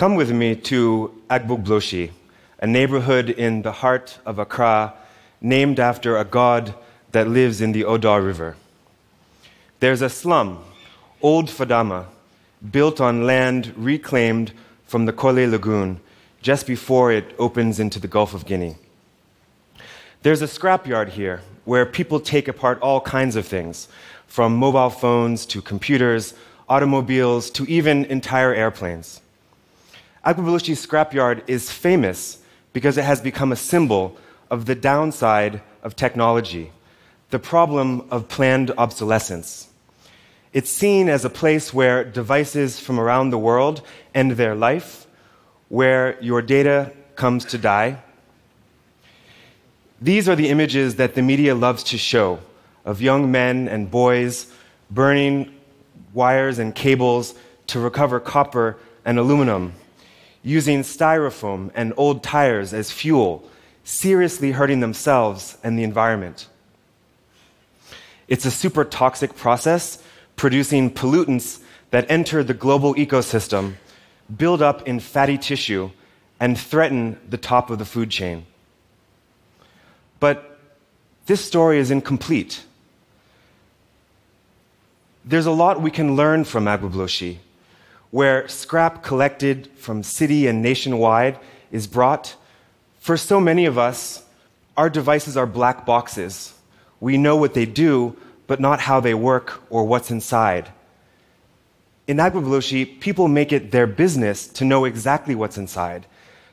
Come with me to Agbogbloshie, a neighborhood in the heart of Accra named after a god that lives in the Odaw River. There's a slum, Old Fadama, built on land reclaimed from the Korle Lagoon just before it opens into the Gulf of Guinea. There's a scrapyard here where people take apart all kinds of things, from mobile phones to computers, automobiles to even entire airplanes. Agbogbloshie scrapyard is famous because it has become a symbol of the downside of technology, the problem of planned obsolescence. It's seen as a place where devices from around the world end their life, where your data comes to die. These are the images that the media loves to show of young men and boys burning wires and cables to recover copper and aluminum using styrofoam and old tires as fuel, seriously hurting themselves and the environment. It's a super toxic process producing pollutants that enter the global ecosystem, build up in fatty tissue, and threaten the top of the food chain. But this story is incomplete. There's a lot we can learn from Agbogbloshie where scrap collected from city and nationwide is brought, for so many of us, our devices are black boxes. We know what they do, but not how they work or what's inside. In Agbogbloshie, people make it their business to know exactly what's inside.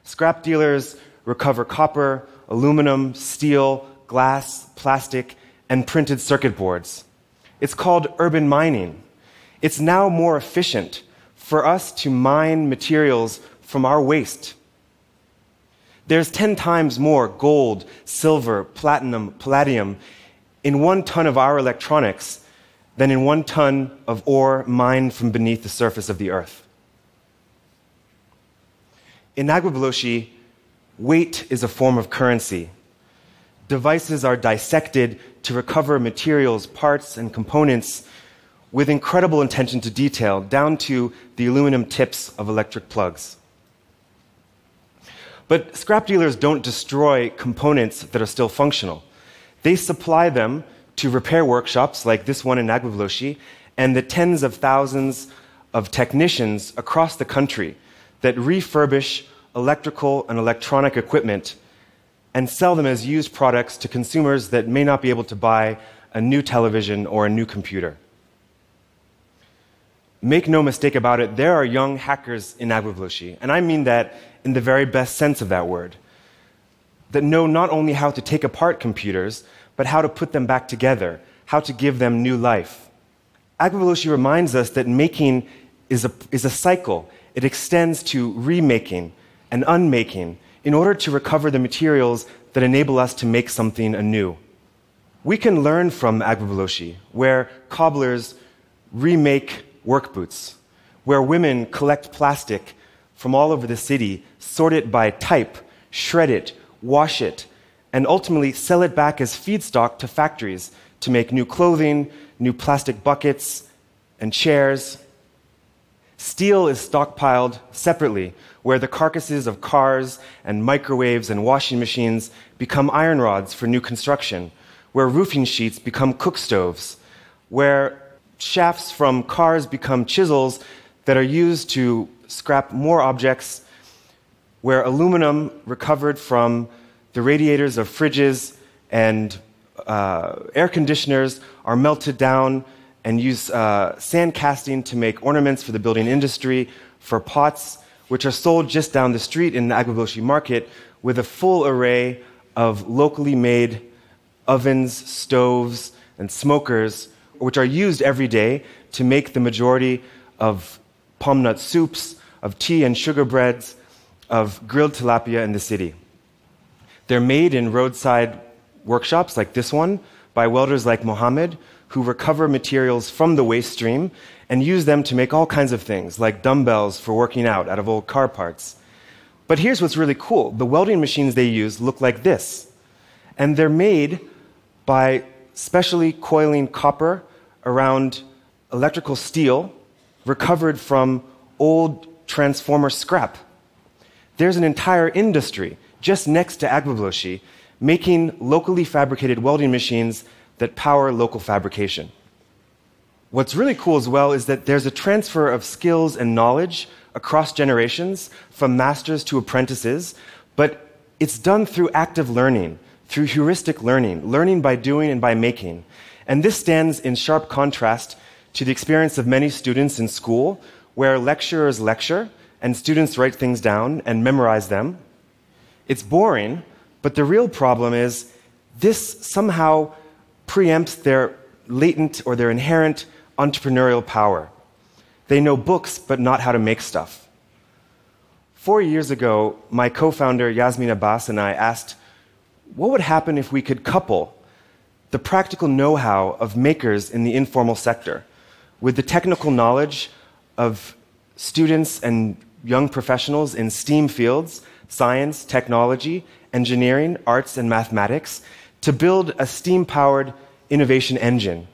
Scrap dealers recover copper, aluminum, steel, glass, plastic, and printed circuit boards. It's called urban mining. It's now more efficient for us to mine materials from our waste. There's 10 times more gold, silver, platinum, palladium in one ton of our electronics than in one ton of ore mined from beneath the surface of the earth. In Agbogbloshie, weight is a form of currency. Devices are dissected to recover materials, parts, and components with incredible attention to detail, down to the aluminum tips of electric plugs. But scrap dealers don't destroy components that are still functional. They supply them to repair workshops like this one in Agbogbloshie and the tens of thousands of technicians across the country that refurbish electrical and electronic equipment and sell them as used products to consumers that may not be able to buy a new television or a new computer. Make no mistake about it, there are young hackers in Agbogbloshie, and I mean that in the very best sense of that word, that know not only how to take apart computers, but how to put them back together, how to give them new life. Agbogbloshie reminds us that making is a, is a cycle. It extends to remaking and unmaking in order to recover the materials that enable us to make something anew. We can learn from Agbogbloshie, where cobblers remake work boots, where women collect plastic from all over the city, sort it by type, shred it, wash it, and ultimately sell it back as feedstock to factories to make new clothing, new plastic buckets, and chairs. Steel is stockpiled separately, where the carcasses of cars and microwaves and washing machines become iron rods for new construction, where roofing sheets become cook stoves, where shafts from cars become chisels that are used to scrap more objects, where aluminum recovered from the radiators of fridges and uh, air conditioners are melted down and use uh, sand casting to make ornaments for the building industry, for pots, which are sold just down the street in the Agbogbloshie market with a full array of locally made ovens, stoves, and smokers which are used every day to make the majority of palm nut soups, of tea and sugar breads, of grilled tilapia in the city. They're made in roadside workshops like this one by welders like Mohammed, who recover materials from the waste stream and use them to make all kinds of things, like dumbbells for working out out of old car parts. But here's what's really cool the welding machines they use look like this. And they're made by specially coiling copper around electrical steel recovered from old transformer scrap. There's an entire industry just next to Agbogbloshie making locally fabricated welding machines that power local fabrication. What's really cool as well is that there's a transfer of skills and knowledge across generations from masters to apprentices, but it's done through active learning, through heuristic learning, learning by doing and by making. And this stands in sharp contrast to the experience of many students in school, where lecturers lecture and students write things down and memorize them. It's boring, but the real problem is this somehow preempts their latent or their inherent entrepreneurial power. They know books, but not how to make stuff. Four years ago, my co founder Yasmin Abbas and I asked, what would happen if we could couple the practical know how of makers in the informal sector with the technical knowledge of students and young professionals in STEAM fields science, technology, engineering, arts, and mathematics to build a steam powered innovation engine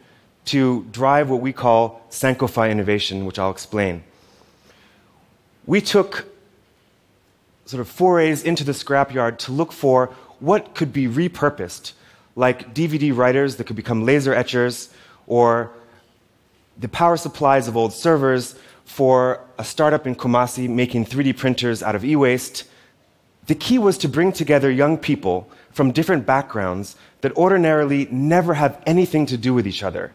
to drive what we call Sankofa innovation, which I'll explain. We took sort of forays into the scrapyard to look for what could be repurposed, like DVD writers that could become laser etchers, or the power supplies of old servers for a startup in Kumasi making 3D printers out of e waste. The key was to bring together young people from different backgrounds that ordinarily never have anything to do with each other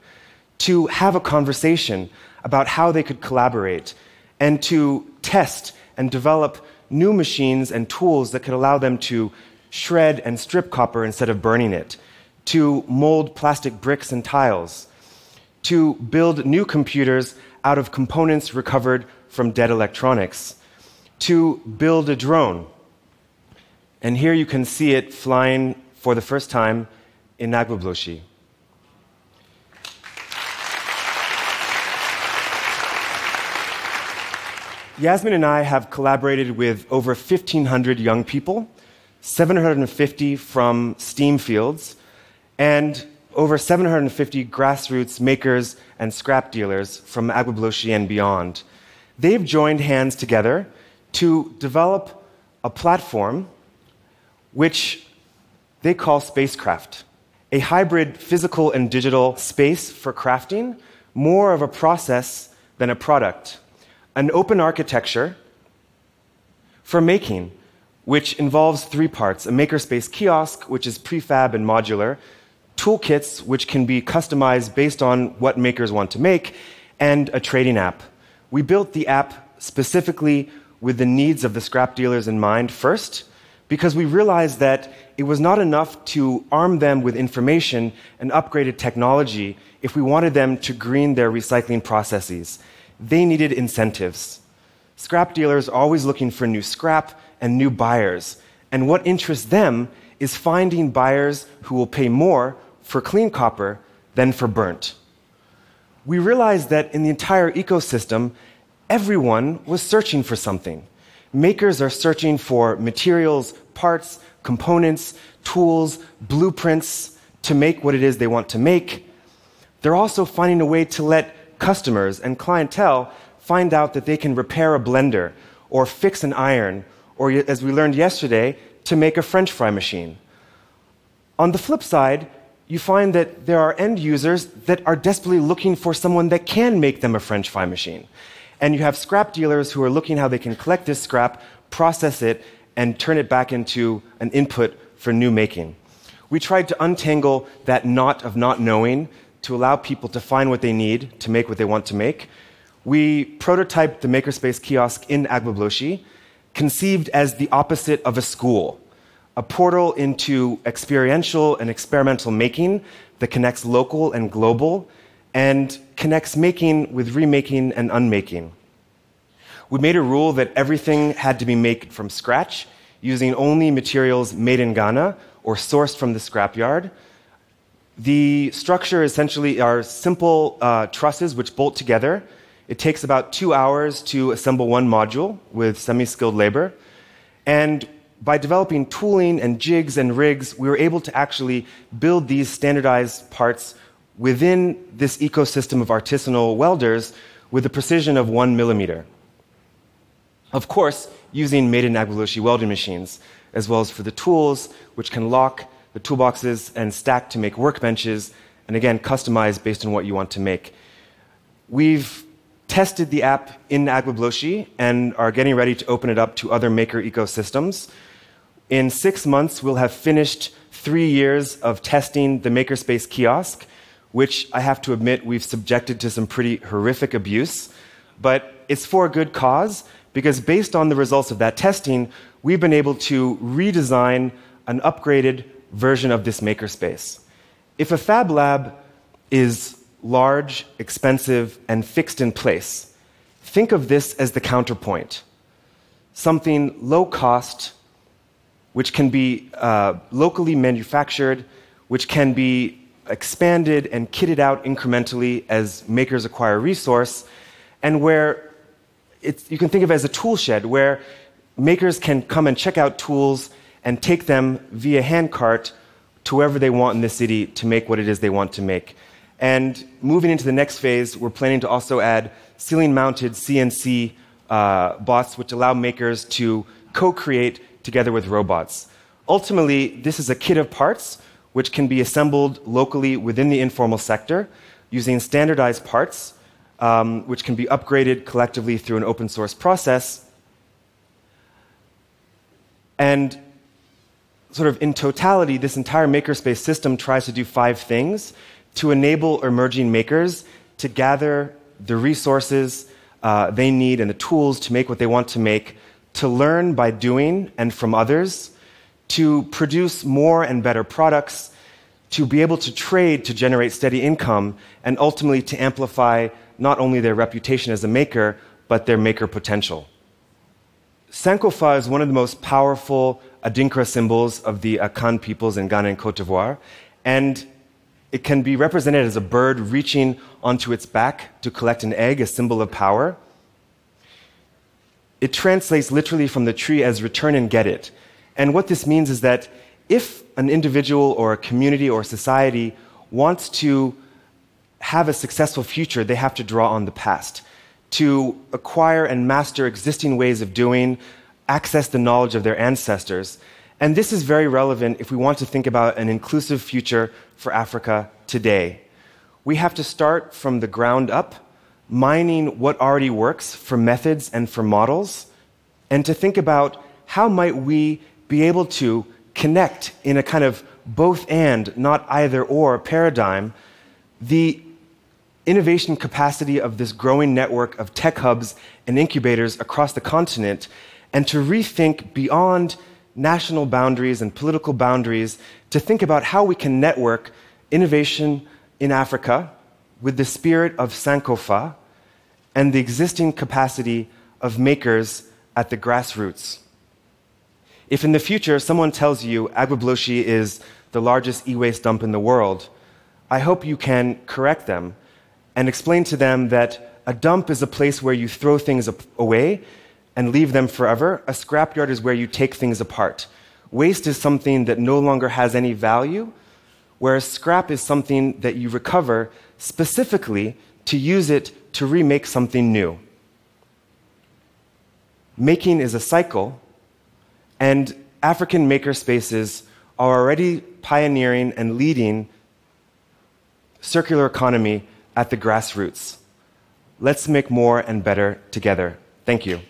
to have a conversation about how they could collaborate and to test and develop new machines and tools that could allow them to shred and strip copper instead of burning it, to mold plastic bricks and tiles, to build new computers out of components recovered from dead electronics, to build a drone. And here you can see it flying for the first time in Agbogbloshie. Yasmin and I have collaborated with over 1,500 young people, 750 from STEAM fields, and over 750 grassroots makers and scrap dealers from Agbogbloshie and beyond. They've joined hands together to develop a platform which they call spacecraft, a hybrid physical and digital space for crafting, more of a process than a product an open architecture for making, which involves three parts a makerspace kiosk, which is prefab and modular, toolkits, which can be customized based on what makers want to make, and a trading app. We built the app specifically with the needs of the scrap dealers in mind first, because we realized that it was not enough to arm them with information and upgraded technology if we wanted them to green their recycling processes they needed incentives. Scrap dealers are always looking for new scrap and new buyers. And what interests them is finding buyers who will pay more for clean copper than for burnt. We realized that in the entire ecosystem, everyone was searching for something. Makers are searching for materials, parts, components, tools, blueprints to make what it is they want to make. They're also finding a way to let customers and clientele find out that they can repair a blender or fix an iron, or as we learned yesterday, to make a French fry machine. On the flip side, you find that there are end users that are desperately looking for someone that can make them a French fry machine. And you have scrap dealers who are looking how they can collect this scrap, process it, and turn it back into an input for new making. We tried to untangle that knot of not knowing to allow people to find what they need to make what they want to make. We prototyped the Makerspace kiosk in Agbogbloshie, conceived as the opposite of a school, a portal into experiential and experimental making that connects local and global and connects making with remaking and unmaking. We made a rule that everything had to be made from scratch using only materials made in Ghana or sourced from the scrapyard the structure essentially are simple uh, trusses which bolt together. It takes about two hours to assemble one module with semi skilled labor. And by developing tooling and jigs and rigs, we were able to actually build these standardized parts within this ecosystem of artisanal welders with a precision of one millimeter. Of course, using made in Agbogbloshie welding machines, as well as for the tools, which can lock the toolboxes and stack to make workbenches, and again, customize based on what you want to make. We've tested the app in Agbogbloshie and are getting ready to open it up to other maker ecosystems. In six months, we'll have finished three years of testing the Makerspace kiosk, which I have to admit we've subjected to some pretty horrific abuse. But it's for a good cause, because based on the results of that testing, we've been able to redesign an upgraded version of this makerspace. If a fab lab is large, expensive, and fixed in place, think of this as the counterpoint. Something low cost, which can be uh, locally manufactured, which can be expanded and kitted out incrementally as makers acquire resource, and where you can think of it as a tool shed where makers can come and check out tools and take them via handcart to wherever they want in the city to make what it is they want to make. And moving into the next phase, we're planning to also add ceiling mounted CNC uh, bots, which allow makers to co create together with robots. Ultimately, this is a kit of parts which can be assembled locally within the informal sector using standardized parts, um, which can be upgraded collectively through an open source process. And sort of in totality, this entire makerspace system tries to do five things to enable emerging makers to gather the resources uh, they need and the tools to make what they want to make, to learn by doing and from others, to produce more and better products, to be able to trade to generate steady income, and ultimately to amplify not only their reputation as a maker, but their maker potential. Sankofa is one of the most powerful Adinkra symbols of the Akan peoples in Ghana and Cote d'Ivoire, and it can be represented as a bird reaching onto its back to collect an egg, a symbol of power. It translates literally from the Twi as return and get it. And what this means is that if an individual or a community or a society wants to have a successful future, they have to draw on the past to acquire and master existing ways of doing, access the knowledge of their ancestors. And this is very relevant if we want to think about an inclusive future for Africa today. We have to start from the ground up, mining what already works for methods and for models, and to think about how might we be able to connect in a kind of both and, not either or paradigm, the innovation capacity of this growing network of tech hubs and incubators across the continent, and to rethink beyond national boundaries and political boundaries to think about how we can network innovation in Africa with the spirit of Sankofa and the existing capacity of makers at the grassroots. If in the future someone tells you Agbogbloshie is the largest e waste dump in the world, I hope you can correct them and explain to them that a dump is a place where you throw things away and leave them forever. A scrapyard is where you take things apart. Waste is something that no longer has any value, whereas scrap is something that you recover specifically to use it to remake something new. Making is a cycle, and African makerspaces are already pioneering and leading circular economy at the grassroots. Let's make more and better together. Thank you.